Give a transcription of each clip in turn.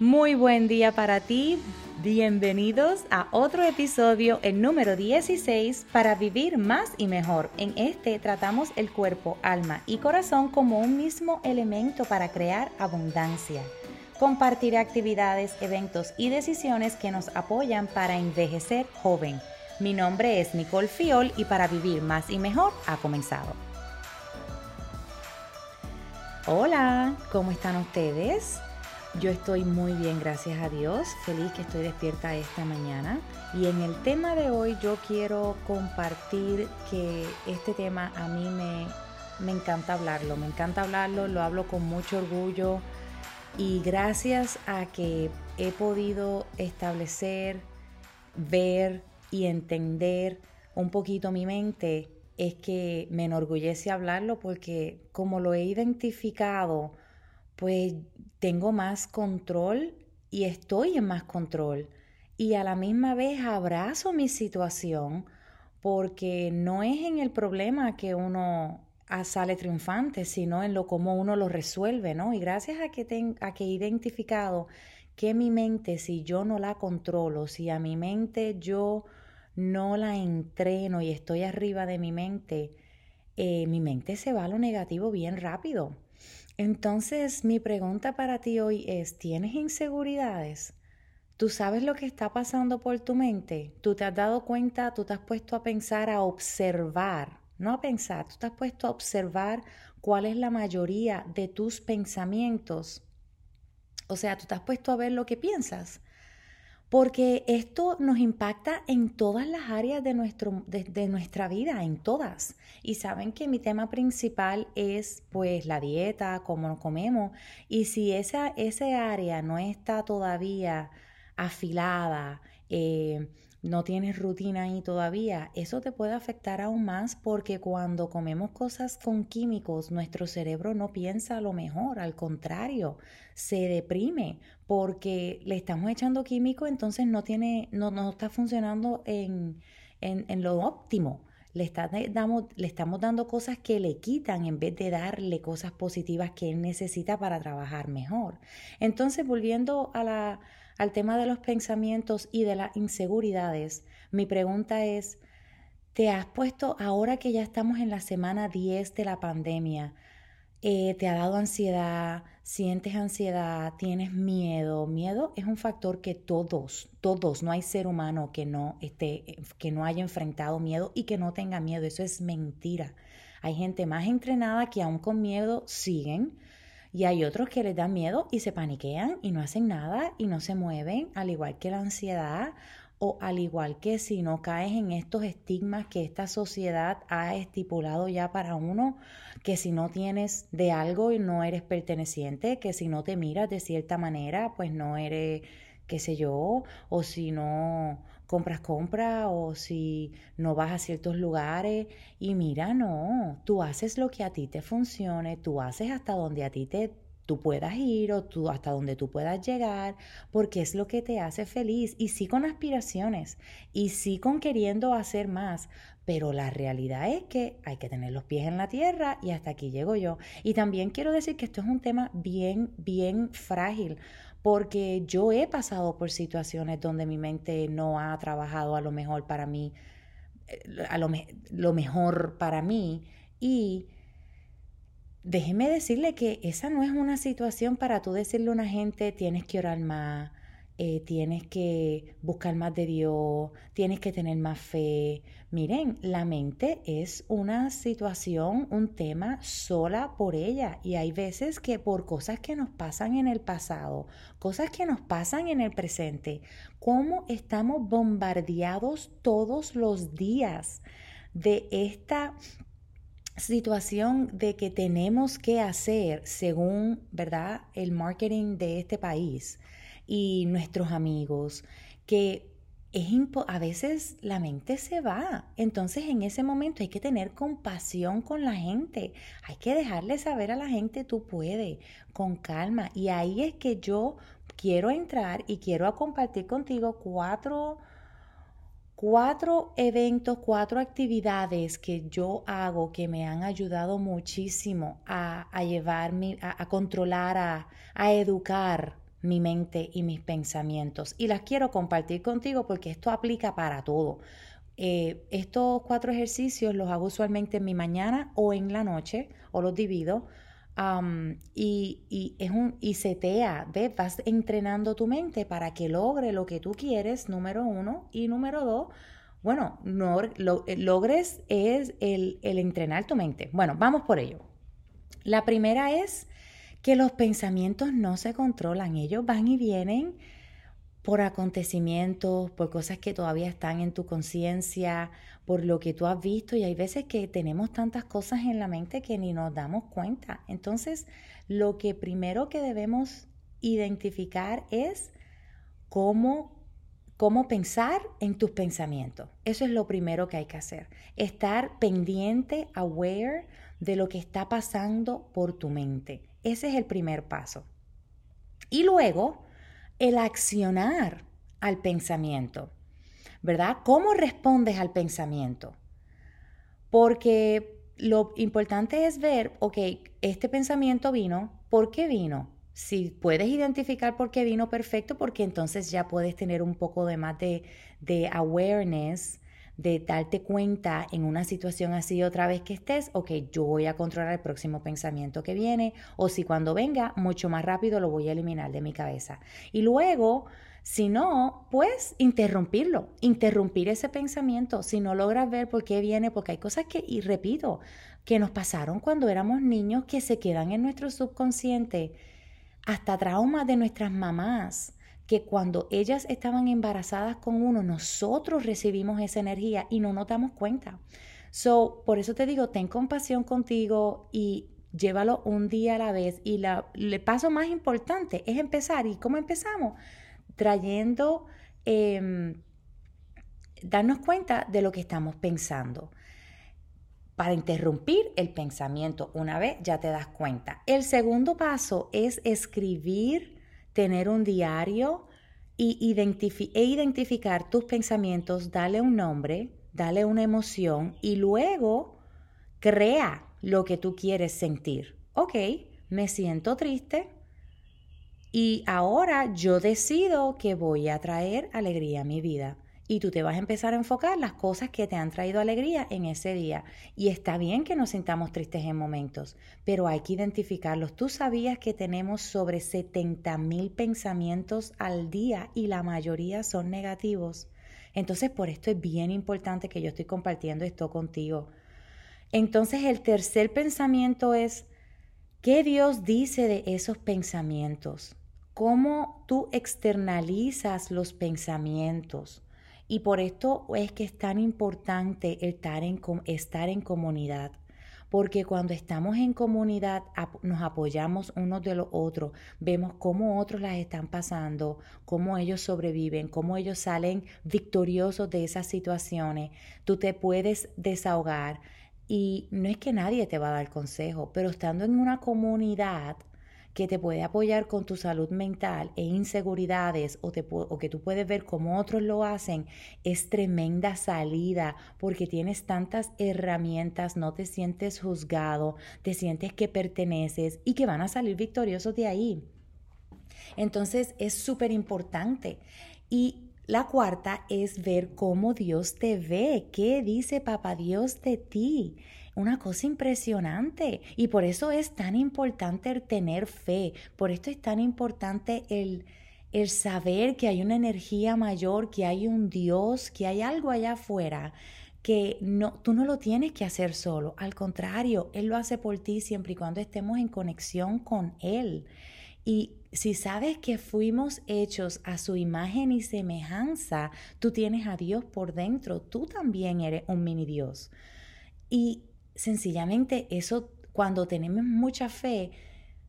Muy buen día para ti. Bienvenidos a otro episodio, el número 16, para vivir más y mejor. En este tratamos el cuerpo, alma y corazón como un mismo elemento para crear abundancia. Compartiré actividades, eventos y decisiones que nos apoyan para envejecer joven. Mi nombre es Nicole Fiol y para vivir más y mejor ha comenzado. Hola, ¿cómo están ustedes? Yo estoy muy bien, gracias a Dios. Feliz que estoy despierta esta mañana. Y en el tema de hoy yo quiero compartir que este tema a mí me, me encanta hablarlo. Me encanta hablarlo, lo hablo con mucho orgullo. Y gracias a que he podido establecer, ver y entender un poquito mi mente, es que me enorgullece hablarlo porque como lo he identificado, pues tengo más control y estoy en más control. Y a la misma vez abrazo mi situación porque no es en el problema que uno sale triunfante, sino en lo cómo uno lo resuelve, ¿no? Y gracias a que, a que he identificado que mi mente, si yo no la controlo, si a mi mente yo no la entreno y estoy arriba de mi mente, eh, mi mente se va a lo negativo bien rápido. Entonces, mi pregunta para ti hoy es, ¿tienes inseguridades? ¿Tú sabes lo que está pasando por tu mente? ¿Tú te has dado cuenta? ¿Tú te has puesto a pensar, a observar? No a pensar, tú te has puesto a observar cuál es la mayoría de tus pensamientos. O sea, tú te has puesto a ver lo que piensas porque esto nos impacta en todas las áreas de, nuestro, de, nuestra vida, en todas. Y saben que mi tema principal es pues la dieta, cómo comemos, y si esa, ese área no está todavía afilada, eh, no tienes rutina ahí todavía, eso te puede afectar aún más porque cuando comemos cosas con químicos, nuestro cerebro no piensa lo mejor, al contrario, se deprime porque le estamos echando químico, entonces no tiene, no, no está funcionando en, en, en lo óptimo. Le, le estamos dando cosas que le quitan en vez de darle cosas positivas que él necesita para trabajar mejor. Entonces, volviendo a la, al tema de los pensamientos y de las inseguridades, mi pregunta es, ¿te has puesto, ahora que ya estamos en la semana 10 de la pandemia, eh, te ha dado ansiedad, sientes ansiedad, tienes miedo. Miedo es un factor que todos, todos, no hay ser humano que no esté, que no haya enfrentado miedo y que no tenga miedo. Eso es mentira. Hay gente más entrenada que aún con miedo siguen, y hay otros que les da miedo y se paniquean y no hacen nada y no se mueven, al igual que la ansiedad o al igual que si no caes en estos estigmas que esta sociedad ha estipulado ya para uno, que si no tienes de algo y no eres perteneciente, que si no te miras de cierta manera, pues no eres, qué sé yo, o si no compras compra o si no vas a ciertos lugares y mira, no, tú haces lo que a ti te funcione, tú haces hasta donde a ti te tú puedas ir o tú hasta donde tú puedas llegar, porque es lo que te hace feliz y sí con aspiraciones y sí con queriendo hacer más, pero la realidad es que hay que tener los pies en la tierra y hasta aquí llego yo. Y también quiero decir que esto es un tema bien, bien frágil, porque yo he pasado por situaciones donde mi mente no ha trabajado a lo mejor para mí, eh, a lo, lo mejor para mí y déjeme decirle que esa no es una situación para tú decirle a una gente tienes que orar más, eh, tienes que buscar más de Dios, tienes que tener más fe. Miren, la mente es una situación, un tema sola por ella y hay veces que por cosas que nos pasan en el pasado, cosas que nos pasan en el presente, cómo estamos bombardeados todos los días de esta situación de que tenemos que hacer según, ¿verdad?, el marketing de este país y nuestros amigos, que es a veces la mente se va. Entonces en ese momento hay que tener compasión con la gente. Hay que dejarle saber a la gente tú puedes, con calma. Y ahí es que yo quiero entrar y quiero compartir contigo cuatro cuatro eventos, cuatro actividades que yo hago que me han ayudado muchísimo a, a llevarme, a, a controlar, a, a educar mi mente y mis pensamientos. Y las quiero compartir contigo porque esto aplica para todo. Eh, estos cuatro ejercicios los hago usualmente en mi mañana o en la noche, o los divido. y, y, es un, y setea, ¿ves? Vas entrenando tu mente para que logre lo que tú quieres, número uno. Y número dos, bueno, no, eh, logres es el entrenar tu mente. Bueno, vamos por ello. La primera es que los pensamientos no se controlan, ellos van y vienen por acontecimientos, por cosas que todavía están en tu conciencia, por lo que tú has visto y hay veces que tenemos tantas cosas en la mente que ni nos damos cuenta. Entonces, lo que primero que debemos identificar es cómo cómo pensar en tus pensamientos. Eso es lo primero que hay que hacer. Estar pendiente, aware de lo que está pasando por tu mente. Ese es el primer paso. Y luego, el accionar al pensamiento, ¿verdad? ¿Cómo respondes al pensamiento? Porque lo importante es ver, ok, este pensamiento vino, ¿por qué vino? Si puedes identificar por qué vino perfecto, porque entonces ya puedes tener un poco de más de, de awareness de darte cuenta en una situación así otra vez que estés, ok, yo voy a controlar el próximo pensamiento que viene, o si cuando venga, mucho más rápido lo voy a eliminar de mi cabeza. Y luego, si no, pues interrumpirlo, interrumpir ese pensamiento. Si no logras ver por qué viene, porque hay cosas que, y repito, que nos pasaron cuando éramos niños que se quedan en nuestro subconsciente, hasta traumas de nuestras mamás que cuando ellas estaban embarazadas con uno, nosotros recibimos esa energía y no nos damos cuenta. So, por eso te digo, ten compasión contigo y llévalo un día a la vez. Y la, el paso más importante es empezar. ¿Y cómo empezamos? Trayendo, em, darnos cuenta de lo que estamos pensando. Para interrumpir el pensamiento, una vez ya te das cuenta. El segundo paso es escribir tener un diario y e identificar tus pensamientos, dale un nombre, dale una emoción y luego crea lo que tú quieres sentir. Ok, me siento triste y ahora yo decido que voy a traer alegría a mi vida y tú te vas a empezar a enfocar las cosas que te han traído alegría en ese día. Y está bien que nos sintamos tristes en momentos, pero hay que identificarlos. Tú sabías que tenemos sobre 70 mil pensamientos al día y la mayoría son negativos. Entonces, por esto es bien importante que yo estoy compartiendo esto contigo. Entonces, el tercer pensamiento es, ¿qué Dios dice de esos pensamientos? ¿Cómo tú externalizas los pensamientos? Y por esto es que es tan importante estar en, estar en comunidad. Porque cuando estamos en comunidad nos apoyamos unos de los otros, vemos cómo otros las están pasando, cómo ellos sobreviven, cómo ellos salen victoriosos de esas situaciones. Tú te puedes desahogar y no es que nadie te va a dar consejo, pero estando en una comunidad que te puede apoyar con tu salud mental e inseguridades o, que tú puedes ver cómo otros lo hacen, es tremenda salida porque tienes tantas herramientas, no te sientes juzgado, te sientes que perteneces y que van a salir victoriosos de ahí. Entonces es súper importante. Y la cuarta es ver cómo Dios te ve, qué dice Papá Dios de ti una cosa impresionante. Y por eso es tan importante el tener fe, por esto es tan importante el, el saber que hay una energía mayor, que hay un Dios, que hay algo allá afuera que no, tú no lo tienes que hacer solo, al contrario, Él lo hace por ti siempre y cuando estemos en conexión con Él. Y si sabes que fuimos hechos a su imagen y semejanza, tú tienes a Dios por dentro, tú también eres un mini Dios. Y sencillamente eso, cuando tenemos mucha fe,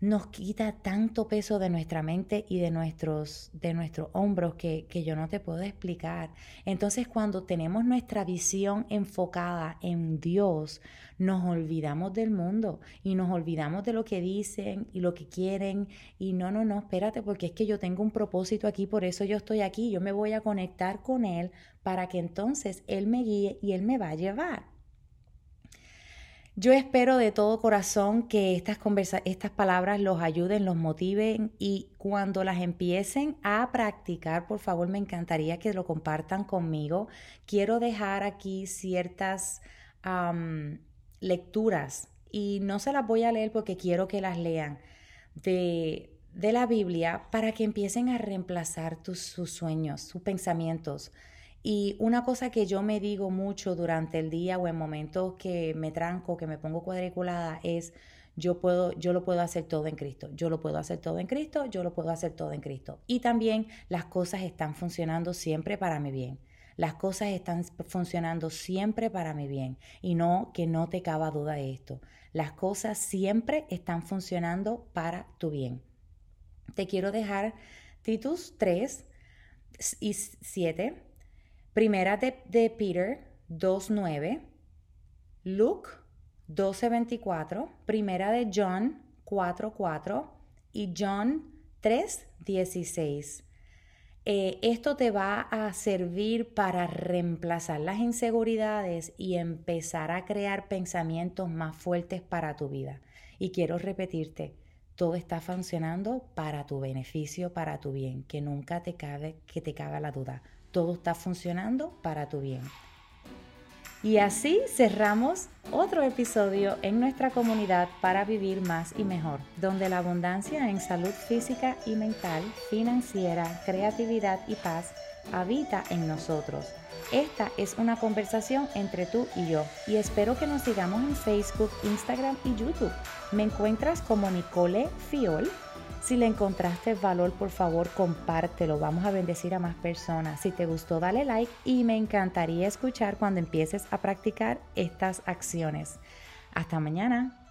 nos quita tanto peso de nuestra mente y de nuestros, de nuestros hombros que, que, yo no te puedo explicar. Entonces cuando tenemos nuestra visión enfocada en Dios, nos olvidamos del mundo y nos olvidamos de lo que dicen y lo que quieren. Y no, no, no, espérate, porque es que yo tengo un propósito aquí, por eso yo estoy aquí, yo me voy a conectar con Él para que entonces Él me guíe y Él me va a llevar. Yo espero de todo corazón que estas, estas palabras los ayuden, los motiven y cuando las empiecen a practicar, por favor, me encantaría que lo compartan conmigo. Quiero dejar aquí ciertas lecturas y no se las voy a leer porque quiero que las lean de, de la Biblia para que empiecen a reemplazar tus, sus sueños, sus pensamientos y una cosa que yo me digo mucho durante el día o en momentos que me tranco, que me pongo cuadriculada, es yo puedo, yo lo puedo hacer todo en Cristo, yo lo puedo hacer todo en Cristo, yo lo puedo hacer todo en Cristo. Y también las cosas están funcionando siempre para mi bien. Las cosas están funcionando siempre para mi bien. Y no que no te cabe duda de esto. Las cosas siempre están funcionando para tu bien. Te quiero dejar Titus 3 y 7 Primera de, Peter 2.9, Luke 12.24, Primera de John 4.4 y John 3.16. Eh, esto te va a servir para reemplazar las inseguridades y empezar a crear pensamientos más fuertes para tu vida. Y quiero repetirte, todo está funcionando para tu beneficio, para tu bien, que nunca te cabe, que te caga la duda todo está funcionando para tu bien. Y así cerramos otro episodio en nuestra comunidad para vivir más y mejor, donde la abundancia en salud física y mental, financiera, creatividad y paz habita en nosotros. Esta es una conversación entre tú y yo y espero que nos sigamos en Facebook, Instagram y YouTube. Me encuentras como Nicole Fiol si le encontraste valor, por favor, compártelo. Vamos a bendecir a más personas. Si te gustó, dale like y me encantaría escuchar cuando empieces a practicar estas acciones. Hasta mañana.